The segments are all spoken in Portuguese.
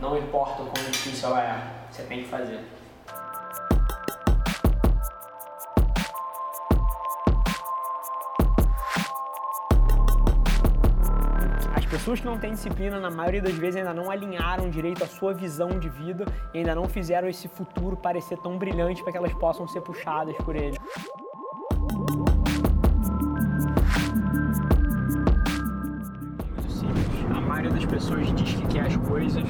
não importa o quão difícil ela é, você tem que fazer. As pessoas que não têm disciplina, na maioria das vezes, ainda não alinharam direito a sua visão de vida e ainda não fizeram esse futuro parecer tão brilhante para que elas possam ser puxadas por ele. Pessoas diz que quer as coisas,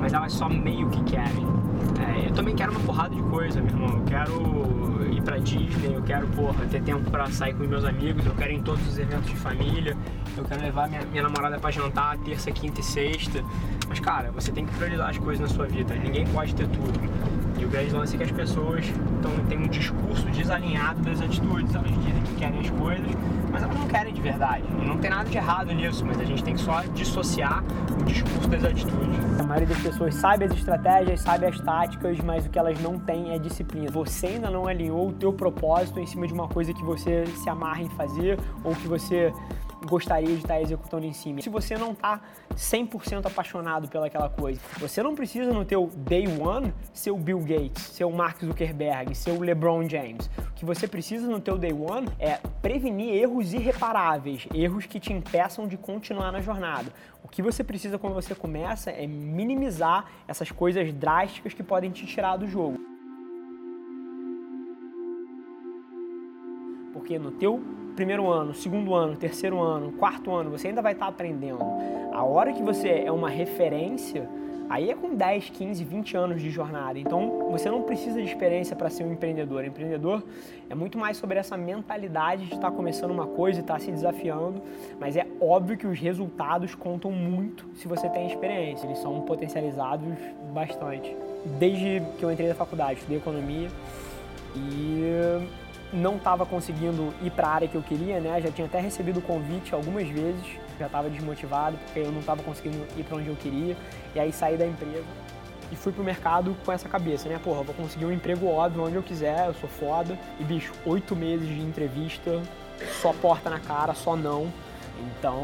mas elas só meio que querem. É, eu também quero uma porrada de coisa, meu irmão. Eu quero ir pra Disney, eu quero, porra, ter tempo pra sair com meus amigos, eu quero ir em todos os eventos de família, eu quero levar minha, minha namorada pra jantar terça, quinta e sexta. Mas, cara, você tem que priorizar as coisas na sua vida. Ninguém pode ter tudo. E o grande lance é que as pessoas têm um discurso desalinhado das atitudes. Elas dizem que querem as coisas, mas querem de verdade. E não tem nada de errado nisso, mas a gente tem que só dissociar o discurso das atitudes. A maioria das pessoas sabe as estratégias, sabe as táticas, mas o que elas não têm é disciplina. Você ainda não alinhou o teu propósito em cima de uma coisa que você se amarra em fazer ou que você gostaria de estar executando em cima. Se você não está 100% apaixonado pelaquela coisa, você não precisa no teu day one ser o Bill Gates, ser o Mark Zuckerberg, ser o LeBron James. Que você precisa no teu day one é prevenir erros irreparáveis, erros que te impeçam de continuar na jornada. O que você precisa quando você começa é minimizar essas coisas drásticas que podem te tirar do jogo. Porque no teu primeiro ano, segundo ano, terceiro ano, quarto ano, você ainda vai estar aprendendo. A hora que você é uma referência, aí é com 10, 15, 20 anos de jornada. Então, você não precisa de experiência para ser um empreendedor. Empreendedor é muito mais sobre essa mentalidade de estar começando uma coisa e estar se desafiando, mas é óbvio que os resultados contam muito se você tem experiência. Eles são potencializados bastante. Desde que eu entrei na faculdade, estudei economia e não estava conseguindo ir para a área que eu queria, né? Já tinha até recebido o convite algumas vezes, já estava desmotivado porque eu não estava conseguindo ir para onde eu queria. E aí saí da empresa e fui pro mercado com essa cabeça, né? Porra, vou conseguir um emprego óbvio onde eu quiser, eu sou foda. E bicho, oito meses de entrevista, só porta na cara, só não. Então,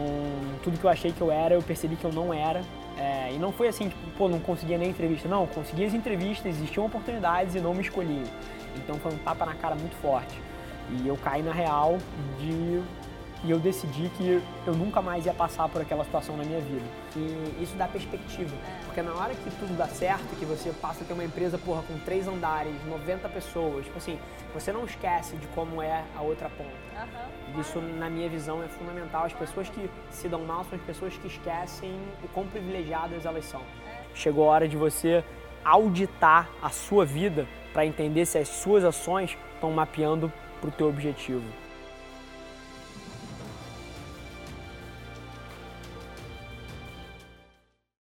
tudo que eu achei que eu era, eu percebi que eu não era. É, e não foi assim, tipo, pô, não conseguia nem entrevista. Não, consegui as entrevistas, existiam oportunidades e não me escolhiam. Então foi um tapa na cara muito forte. E eu caí na real de e eu decidi que eu nunca mais ia passar por aquela situação na minha vida. E isso dá perspectiva, porque na hora que tudo dá certo, que você passa a ter uma empresa, porra, com três andares, 90 pessoas, tipo assim, você não esquece de como é a outra ponta. Uhum. Isso, na minha visão, é fundamental. As pessoas que se dão mal são as pessoas que esquecem o quão privilegiadas elas são. É. Chegou a hora de você auditar a sua vida para entender se as suas ações estão mapeando para o teu objetivo.